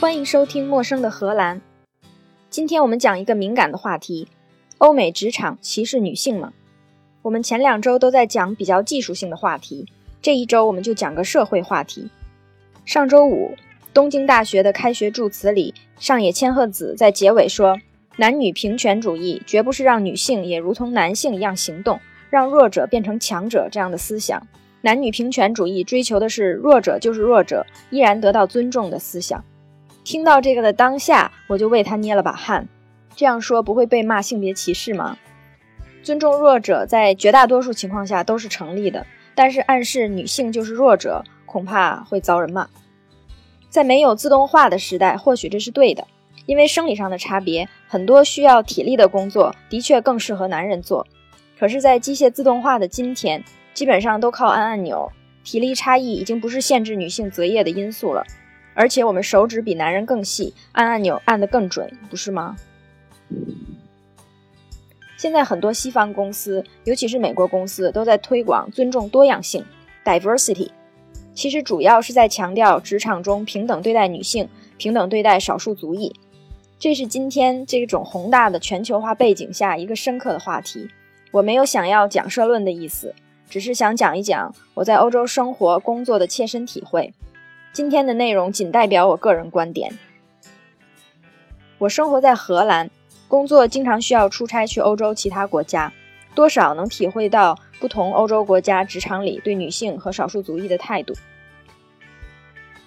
欢迎收听《陌生的荷兰》。今天我们讲一个敏感的话题：欧美职场歧视女性吗？我们前两周都在讲比较技术性的话题，这一周我们就讲个社会话题。上周五，东京大学的开学祝词里，上野千鹤子在结尾说：“男女平权主义绝不是让女性也如同男性一样行动，让弱者变成强者这样的思想。男女平权主义追求的是弱者就是弱者，依然得到尊重的思想。”听到这个的当下，我就为他捏了把汗。这样说不会被骂性别歧视吗？尊重弱者在绝大多数情况下都是成立的，但是暗示女性就是弱者，恐怕会遭人骂。在没有自动化的时代，或许这是对的，因为生理上的差别，很多需要体力的工作的确更适合男人做。可是，在机械自动化的今天，基本上都靠按按钮，体力差异已经不是限制女性择业的因素了。而且我们手指比男人更细，按按钮按得更准，不是吗？现在很多西方公司，尤其是美国公司，都在推广尊重多样性 （diversity）。其实主要是在强调职场中平等对待女性、平等对待少数族裔。这是今天这种宏大的全球化背景下一个深刻的话题。我没有想要讲社论的意思，只是想讲一讲我在欧洲生活工作的切身体会。今天的内容仅代表我个人观点。我生活在荷兰，工作经常需要出差去欧洲其他国家，多少能体会到不同欧洲国家职场里对女性和少数族裔的态度。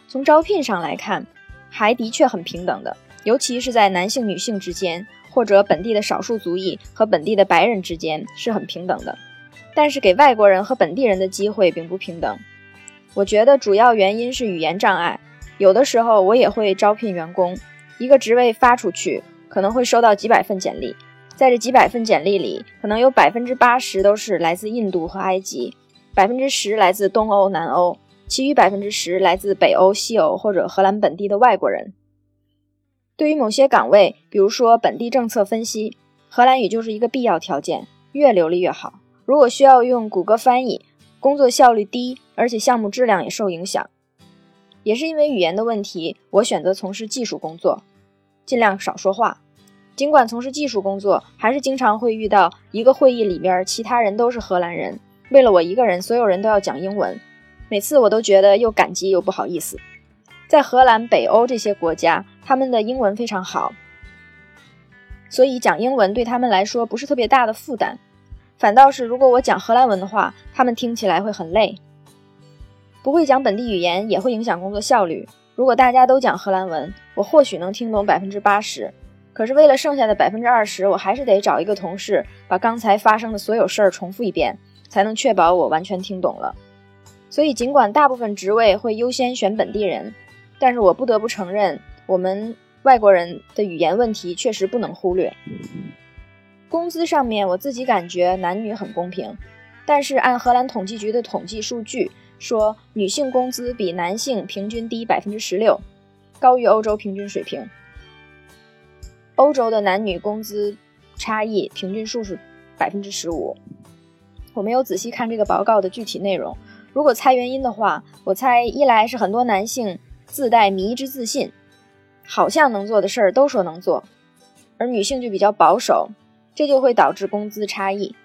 从招聘上来看，还的确很平等的，尤其是在男性、女性之间，或者本地的少数族裔和本地的白人之间是很平等的。但是给外国人和本地人的机会并不平等。我觉得主要原因是语言障碍。有的时候我也会招聘员工，一个职位发出去，可能会收到几百份简历，在这几百份简历里，可能有百分之八十都是来自印度和埃及，百分之十来自东欧、南欧，其余百分之十来自北欧、西欧或者荷兰本地的外国人。对于某些岗位，比如说本地政策分析，荷兰语就是一个必要条件，越流利越好。如果需要用谷歌翻译。工作效率低，而且项目质量也受影响。也是因为语言的问题，我选择从事技术工作，尽量少说话。尽管从事技术工作，还是经常会遇到一个会议里边其他人都是荷兰人，为了我一个人，所有人都要讲英文。每次我都觉得又感激又不好意思。在荷兰、北欧这些国家，他们的英文非常好，所以讲英文对他们来说不是特别大的负担。反倒是，如果我讲荷兰文的话，他们听起来会很累。不会讲本地语言也会影响工作效率。如果大家都讲荷兰文，我或许能听懂百分之八十，可是为了剩下的百分之二十，我还是得找一个同事把刚才发生的所有事儿重复一遍，才能确保我完全听懂了。所以，尽管大部分职位会优先选本地人，但是我不得不承认，我们外国人的语言问题确实不能忽略。工资上面，我自己感觉男女很公平，但是按荷兰统计局的统计数据说，女性工资比男性平均低百分之十六，高于欧洲平均水平。欧洲的男女工资差异平均数是百分之十五。我没有仔细看这个报告的具体内容，如果猜原因的话，我猜一来是很多男性自带迷之自信，好像能做的事儿都说能做，而女性就比较保守。这就会导致工资差异。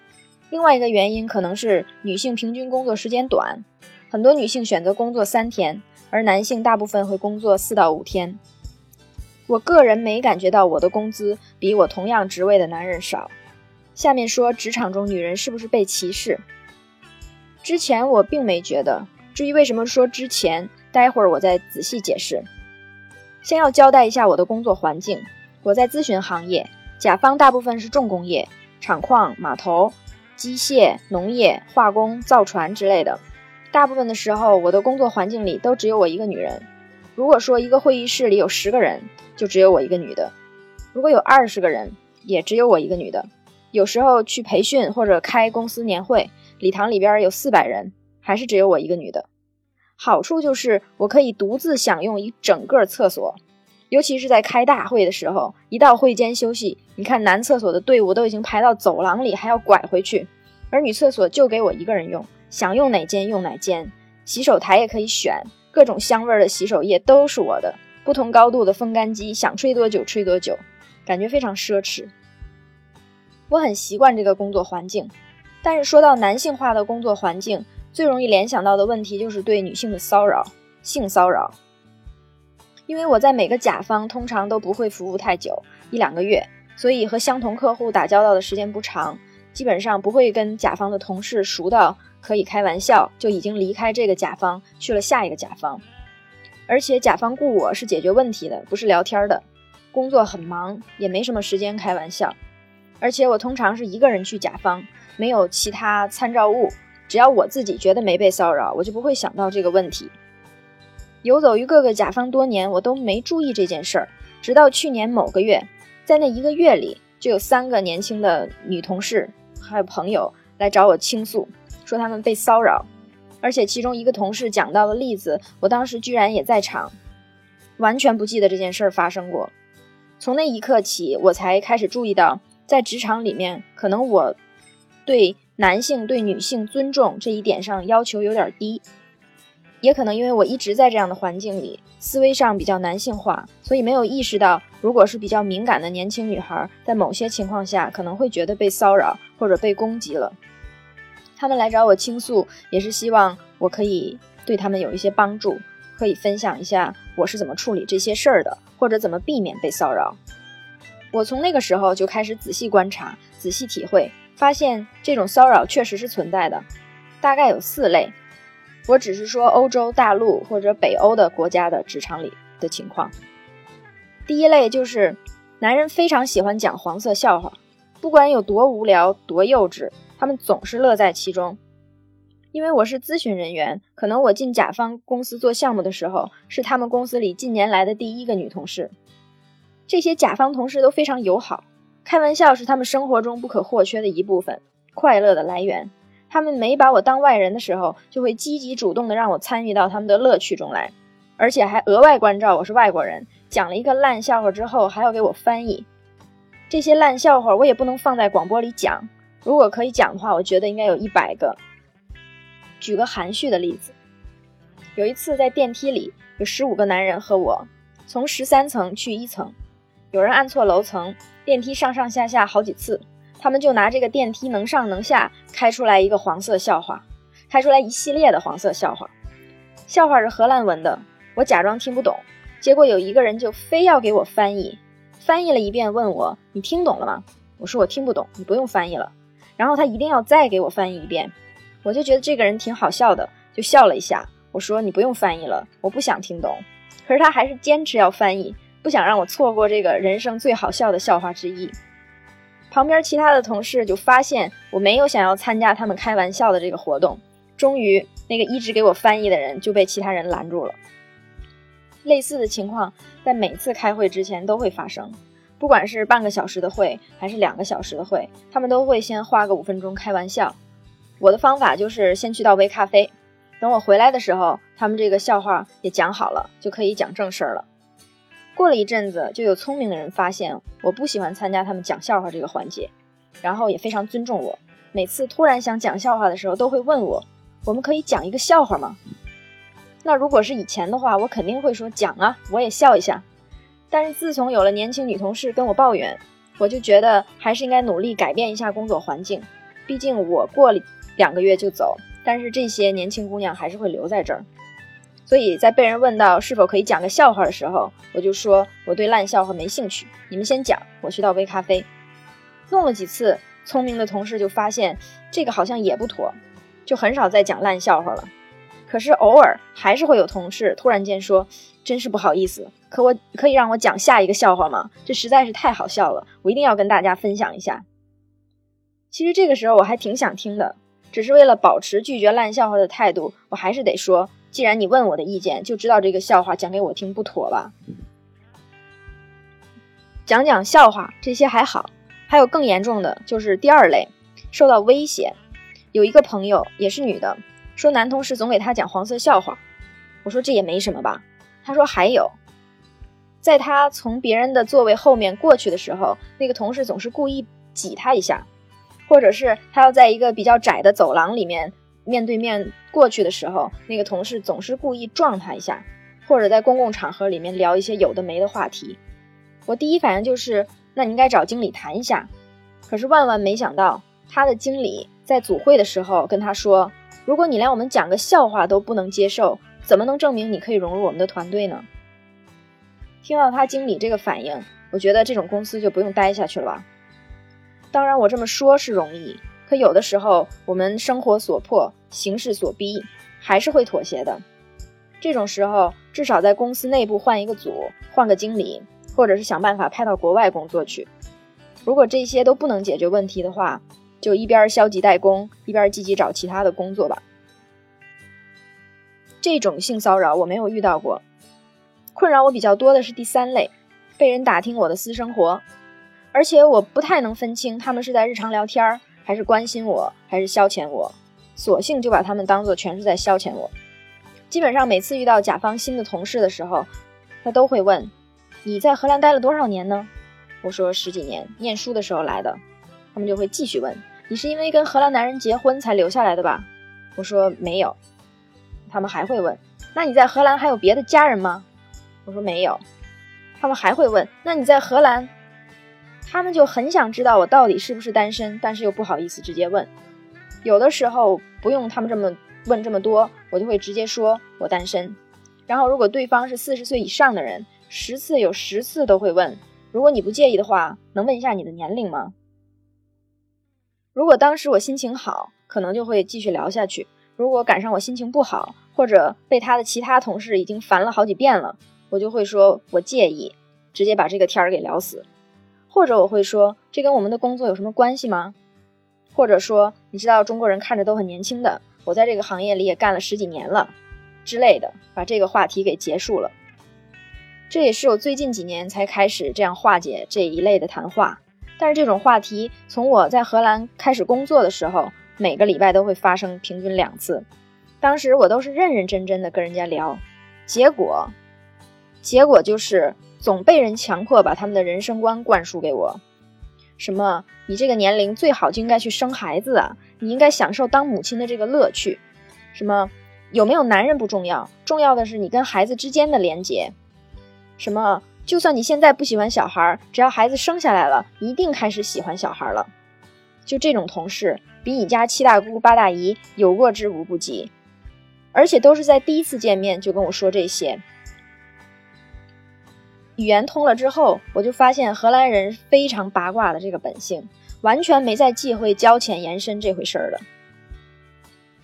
另外一个原因可能是女性平均工作时间短，很多女性选择工作三天，而男性大部分会工作四到五天。我个人没感觉到我的工资比我同样职位的男人少。下面说职场中女人是不是被歧视？之前我并没觉得。至于为什么说之前，待会儿我再仔细解释。先要交代一下我的工作环境，我在咨询行业。甲方大部分是重工业、厂矿、码头、机械、农业、化工、造船之类的。大部分的时候，我的工作环境里都只有我一个女人。如果说一个会议室里有十个人，就只有我一个女的；如果有二十个人，也只有我一个女的。有时候去培训或者开公司年会，礼堂里边有四百人，还是只有我一个女的。好处就是我可以独自享用一整个厕所。尤其是在开大会的时候，一到会间休息，你看男厕所的队伍都已经排到走廊里，还要拐回去，而女厕所就给我一个人用，想用哪间用哪间，洗手台也可以选，各种香味的洗手液都是我的，不同高度的风干机，想吹多久吹多久，感觉非常奢侈。我很习惯这个工作环境，但是说到男性化的工作环境，最容易联想到的问题就是对女性的骚扰，性骚扰。因为我在每个甲方通常都不会服务太久，一两个月，所以和相同客户打交道的时间不长，基本上不会跟甲方的同事熟到可以开玩笑就已经离开这个甲方去了下一个甲方。而且甲方雇我是解决问题的，不是聊天的。工作很忙，也没什么时间开玩笑。而且我通常是一个人去甲方，没有其他参照物。只要我自己觉得没被骚扰，我就不会想到这个问题。游走于各个甲方多年，我都没注意这件事儿。直到去年某个月，在那一个月里，就有三个年轻的女同事还有朋友来找我倾诉，说他们被骚扰。而且其中一个同事讲到的例子，我当时居然也在场，完全不记得这件事儿发生过。从那一刻起，我才开始注意到，在职场里面，可能我对男性对女性尊重这一点上要求有点低，也可能因为我一直在这样的环境里，思维上比较男性化，所以没有意识到，如果是比较敏感的年轻女孩，在某些情况下可能会觉得被骚扰或者被攻击了。他们来找我倾诉，也是希望我可以对他们有一些帮助，可以分享一下我是怎么处理这些事儿的，或者怎么避免被骚扰。我从那个时候就开始仔细观察、仔细体会，发现这种骚扰确实是存在的，大概有四类。我只是说欧洲大陆或者北欧的国家的职场里的情况。第一类就是男人非常喜欢讲黄色笑话，不管有多无聊、多幼稚。他们总是乐在其中，因为我是咨询人员，可能我进甲方公司做项目的时候，是他们公司里近年来的第一个女同事。这些甲方同事都非常友好，开玩笑是他们生活中不可或缺的一部分，快乐的来源。他们没把我当外人的时候，就会积极主动的让我参与到他们的乐趣中来，而且还额外关照我是外国人，讲了一个烂笑话之后，还要给我翻译。这些烂笑话我也不能放在广播里讲。如果可以讲的话，我觉得应该有一百个。举个含蓄的例子，有一次在电梯里，有十五个男人和我从十三层去一层，有人按错楼层，电梯上上下下好几次，他们就拿这个电梯能上能下开出来一个黄色笑话，开出来一系列的黄色笑话。笑话是荷兰文的，我假装听不懂，结果有一个人就非要给我翻译，翻译了一遍，问我你听懂了吗？我说我听不懂，你不用翻译了。然后他一定要再给我翻译一遍，我就觉得这个人挺好笑的，就笑了一下。我说你不用翻译了，我不想听懂。可是他还是坚持要翻译，不想让我错过这个人生最好笑的笑话之一。旁边其他的同事就发现我没有想要参加他们开玩笑的这个活动，终于那个一直给我翻译的人就被其他人拦住了。类似的情况在每次开会之前都会发生。不管是半个小时的会还是两个小时的会，他们都会先花个五分钟开玩笑。我的方法就是先去倒杯咖啡，等我回来的时候，他们这个笑话也讲好了，就可以讲正事儿了。过了一阵子，就有聪明的人发现我不喜欢参加他们讲笑话这个环节，然后也非常尊重我。每次突然想讲笑话的时候，都会问我：“我们可以讲一个笑话吗？”那如果是以前的话，我肯定会说讲啊，我也笑一下。但是自从有了年轻女同事跟我抱怨，我就觉得还是应该努力改变一下工作环境。毕竟我过两个月就走，但是这些年轻姑娘还是会留在这儿。所以在被人问到是否可以讲个笑话的时候，我就说我对烂笑话没兴趣，你们先讲，我去倒杯咖啡。弄了几次，聪明的同事就发现这个好像也不妥，就很少再讲烂笑话了。可是偶尔还是会有同事突然间说：“真是不好意思，可我可以让我讲下一个笑话吗？这实在是太好笑了，我一定要跟大家分享一下。”其实这个时候我还挺想听的，只是为了保持拒绝烂笑话的态度，我还是得说：“既然你问我的意见，就知道这个笑话讲给我听不妥吧？”讲讲笑话这些还好，还有更严重的就是第二类，受到威胁。有一个朋友也是女的。说男同事总给她讲黄色笑话，我说这也没什么吧。他说还有，在他从别人的座位后面过去的时候，那个同事总是故意挤他一下，或者是他要在一个比较窄的走廊里面面对面过去的时候，那个同事总是故意撞他一下，或者在公共场合里面聊一些有的没的话题，我第一反应就是，那你应该找经理谈一下。可是万万没想到，他的经理在组会的时候跟他说：“如果你连我们讲个笑话都不能接受，怎么能证明你可以融入我们的团队呢？”听到他经理这个反应，我觉得这种公司就不用待下去了吧。当然，我这么说是容易，可有的时候我们生活所迫，形势所逼，还是会妥协的。这种时候，至少在公司内部换一个组，换个经理，或者是想办法派到国外工作去。如果这些都不能解决问题的话，就一边消极怠工，一边积极找其他的工作吧。这种性骚扰我没有遇到过，困扰我比较多的是第三类，被人打听我的私生活，而且我不太能分清他们是在日常聊天儿，还是关心我，还是消遣我，索性就把他们当做全是在消遣我。基本上每次遇到甲方新的同事的时候，他都会问：“你在荷兰待了多少年呢？”我说：“十几年，念书的时候来的。”他们就会继续问：“你是因为跟荷兰男人结婚才留下来的吧？”我说：“没有。”他们还会问：“那你在荷兰还有别的家人吗？”我说：“没有。”他们还会问：“那你在荷兰？”他们就很想知道我到底是不是单身，但是又不好意思直接问。有的时候不用他们这么。问这么多，我就会直接说我单身。然后，如果对方是四十岁以上的人，十次有十次都会问：如果你不介意的话，能问一下你的年龄吗？如果当时我心情好，可能就会继续聊下去；如果赶上我心情不好，或者被他的其他同事已经烦了好几遍了，我就会说我介意，直接把这个天儿给聊死。或者我会说这跟我们的工作有什么关系吗？或者说你知道中国人看着都很年轻的。我在这个行业里也干了十几年了，之类的，把这个话题给结束了。这也是我最近几年才开始这样化解这一类的谈话。但是这种话题从我在荷兰开始工作的时候，每个礼拜都会发生，平均两次。当时我都是认认真真的跟人家聊，结果，结果就是总被人强迫把他们的人生观灌输给我。什么？你这个年龄最好就应该去生孩子啊！你应该享受当母亲的这个乐趣。什么？有没有男人不重要，重要的是你跟孩子之间的连接。什么？就算你现在不喜欢小孩，只要孩子生下来了，一定开始喜欢小孩了。就这种同事，比你家七大姑八大姨有过之无不及，而且都是在第一次见面就跟我说这些。语言通了之后，我就发现荷兰人非常八卦的这个本性，完全没在忌讳交浅言深这回事儿的。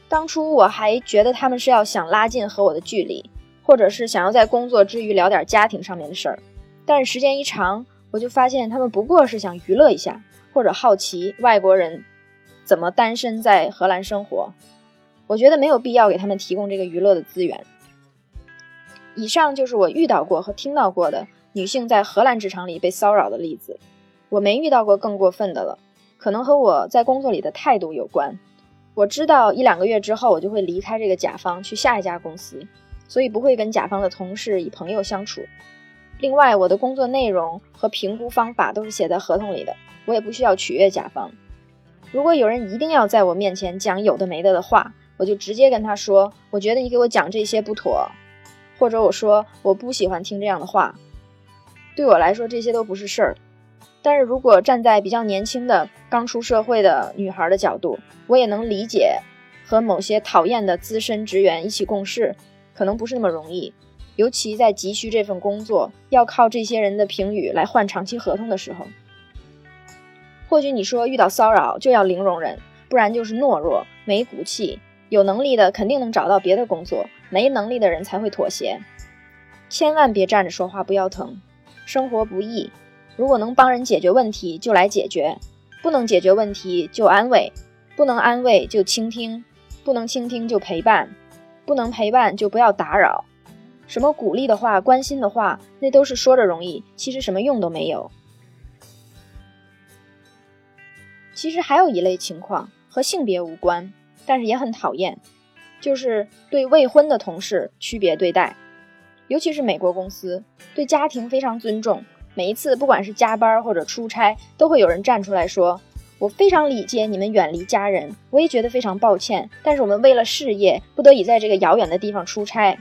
当初我还觉得他们是要想拉近和我的距离，或者是想要在工作之余聊点家庭上面的事儿。但是时间一长，我就发现他们不过是想娱乐一下，或者好奇外国人怎么单身在荷兰生活。我觉得没有必要给他们提供这个娱乐的资源。以上就是我遇到过和听到过的。女性在荷兰职场里被骚扰的例子，我没遇到过更过分的了。可能和我在工作里的态度有关。我知道一两个月之后，我就会离开这个甲方去下一家公司，所以不会跟甲方的同事以朋友相处。另外，我的工作内容和评估方法都是写在合同里的，我也不需要取悦甲方。如果有人一定要在我面前讲有的没的的话，我就直接跟他说：“我觉得你给我讲这些不妥。”或者我说：“我不喜欢听这样的话。”对我来说，这些都不是事儿。但是如果站在比较年轻的、刚出社会的女孩的角度，我也能理解，和某些讨厌的资深职员一起共事，可能不是那么容易。尤其在急需这份工作，要靠这些人的评语来换长期合同的时候。或许你说遇到骚扰就要零容忍，不然就是懦弱、没骨气。有能力的肯定能找到别的工作，没能力的人才会妥协。千万别站着说话不腰疼。生活不易，如果能帮人解决问题，就来解决；不能解决问题，就安慰；不能安慰，就倾听；不能倾听，就陪伴；不能陪伴，就不要打扰。什么鼓励的话、关心的话，那都是说着容易，其实什么用都没有。其实还有一类情况和性别无关，但是也很讨厌，就是对未婚的同事区别对待。尤其是美国公司对家庭非常尊重，每一次不管是加班或者出差，都会有人站出来说：“我非常理解你们远离家人，我也觉得非常抱歉，但是我们为了事业不得已在这个遥远的地方出差。”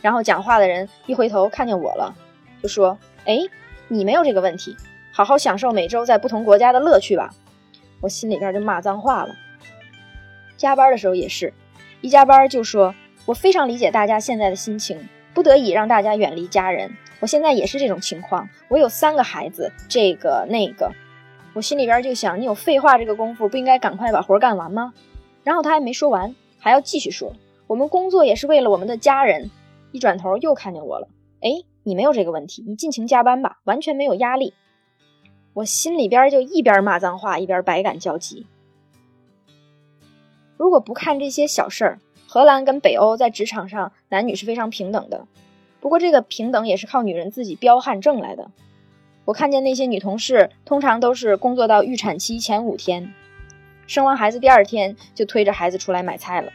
然后讲话的人一回头看见我了，就说：“哎，你没有这个问题，好好享受每周在不同国家的乐趣吧。”我心里边就骂脏话了。加班的时候也是，一加班就说：“我非常理解大家现在的心情，不得已让大家远离家人。我现在也是这种情况，我有三个孩子，这个那个。”我心里边就想：“你有废话这个功夫，不应该赶快把活干完吗？”然后他还没说完，还要继续说：“我们工作也是为了我们的家人。”一转头又看见我了，哎，你没有这个问题，你尽情加班吧，完全没有压力。我心里边就一边骂脏话，一边百感交集。如果不看这些小事儿，荷兰跟北欧在职场上男女是非常平等的。不过这个平等也是靠女人自己彪悍挣来的。我看见那些女同事，通常都是工作到预产期前五天，生完孩子第二天就推着孩子出来买菜了。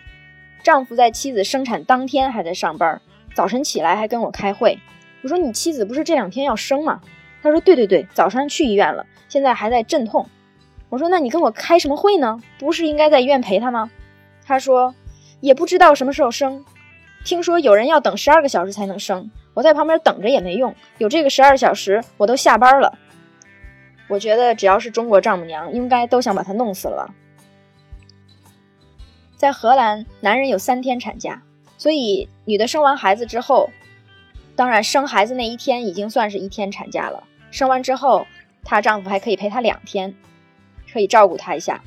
丈夫在妻子生产当天还在上班。早晨起来还跟我开会，我说你妻子不是这两天要生吗？他说对对对，早上去医院了，现在还在阵痛。我说那你跟我开什么会呢？不是应该在医院陪她吗？他说也不知道什么时候生，听说有人要等十二个小时才能生，我在旁边等着也没用，有这个十二小时我都下班了。我觉得只要是中国丈母娘，应该都想把她弄死了。在荷兰，男人有三天产假。所以，女的生完孩子之后，当然生孩子那一天已经算是一天产假了。生完之后，她丈夫还可以陪她两天，可以照顾她一下，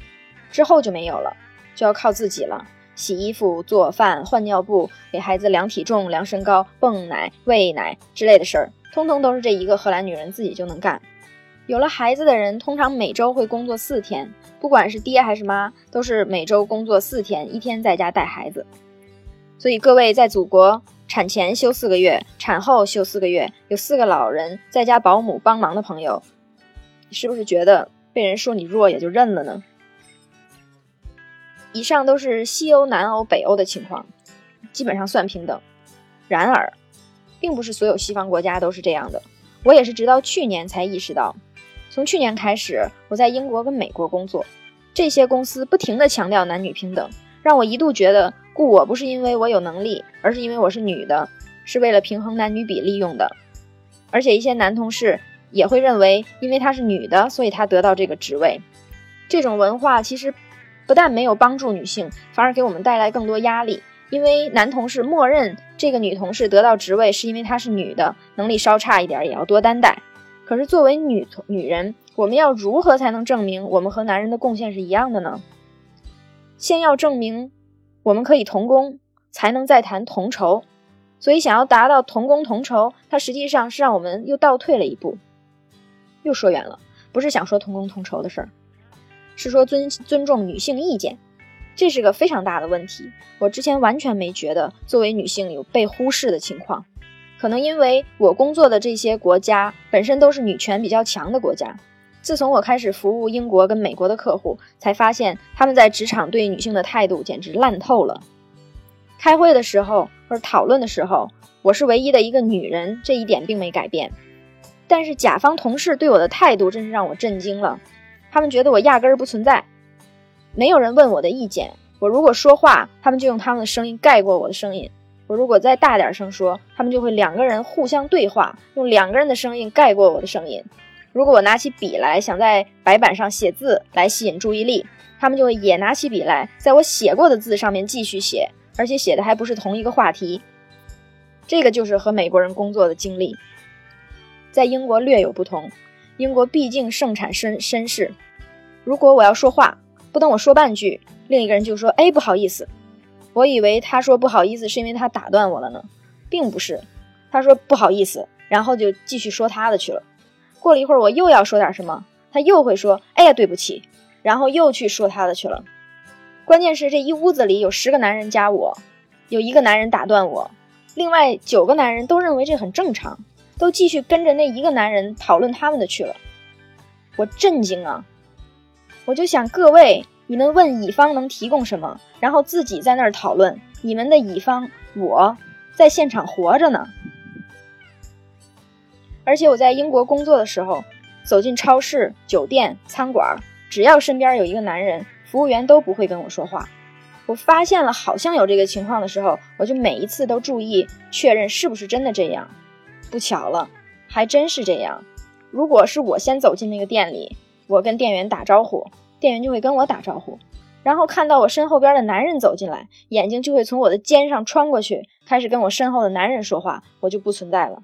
之后就没有了，就要靠自己了。洗衣服、做饭、换尿布、给孩子量体重、量身高、泵奶、喂奶之类的事儿，通通都是这一个荷兰女人自己就能干。有了孩子的人，通常每周会工作四天，不管是爹还是妈，都是每周工作四天，一天在家带孩子。所以各位在祖国产前休四个月，产后休四个月，有四个老人在家保姆帮忙的朋友，是不是觉得被人说你弱也就认了呢？以上都是西欧、南欧、北欧的情况，基本上算平等。然而，并不是所有西方国家都是这样的。我也是直到去年才意识到，从去年开始，我在英国跟美国工作，这些公司不停地强调男女平等，让我一度觉得。雇我不是因为我有能力，而是因为我是女的，是为了平衡男女比例用的。而且一些男同事也会认为，因为她是女的，所以她得到这个职位。这种文化其实不但没有帮助女性，反而给我们带来更多压力。因为男同事默认这个女同事得到职位是因为她是女的，能力稍差一点也要多担待。可是作为女女人，我们要如何才能证明我们和男人的贡献是一样的呢？先要证明。我们可以同工，才能再谈同酬。所以，想要达到同工同酬，它实际上是让我们又倒退了一步。又说远了，不是想说同工同酬的事儿，是说尊尊重女性意见，这是个非常大的问题。我之前完全没觉得作为女性有被忽视的情况，可能因为我工作的这些国家本身都是女权比较强的国家。自从我开始服务英国跟美国的客户，才发现他们在职场对女性的态度简直烂透了。开会的时候或者讨论的时候，我是唯一的一个女人，这一点并没改变。但是甲方同事对我的态度真是让我震惊了。他们觉得我压根儿不存在，没有人问我的意见。我如果说话，他们就用他们的声音盖过我的声音；我如果再大点声说，他们就会两个人互相对话，用两个人的声音盖过我的声音。如果我拿起笔来，想在白板上写字来吸引注意力，他们就会也拿起笔来，在我写过的字上面继续写，而且写的还不是同一个话题。这个就是和美国人工作的经历，在英国略有不同。英国毕竟盛产绅绅士，如果我要说话，不等我说半句，另一个人就说：“哎，不好意思。”我以为他说不好意思是因为他打断我了呢，并不是，他说不好意思，然后就继续说他的去了。过了一会儿，我又要说点什么，他又会说：“哎呀，对不起。”然后又去说他的去了。关键是这一屋子里有十个男人加我，有一个男人打断我，另外九个男人都认为这很正常，都继续跟着那一个男人讨论他们的去了。我震惊啊！我就想，各位，你们问乙方能提供什么，然后自己在那儿讨论，你们的乙方我在现场活着呢。而且我在英国工作的时候，走进超市、酒店、餐馆，只要身边有一个男人，服务员都不会跟我说话。我发现了好像有这个情况的时候，我就每一次都注意确认是不是真的这样。不巧了，还真是这样。如果是我先走进那个店里，我跟店员打招呼，店员就会跟我打招呼，然后看到我身后边的男人走进来，眼睛就会从我的肩上穿过去，开始跟我身后的男人说话，我就不存在了。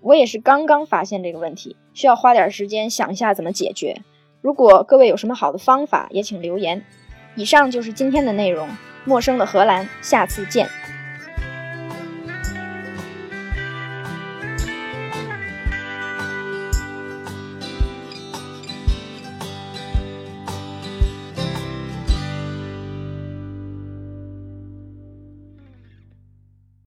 我也是刚刚发现这个问题，需要花点时间想一下怎么解决。如果各位有什么好的方法，也请留言。以上就是今天的内容，陌生的荷兰，下次见。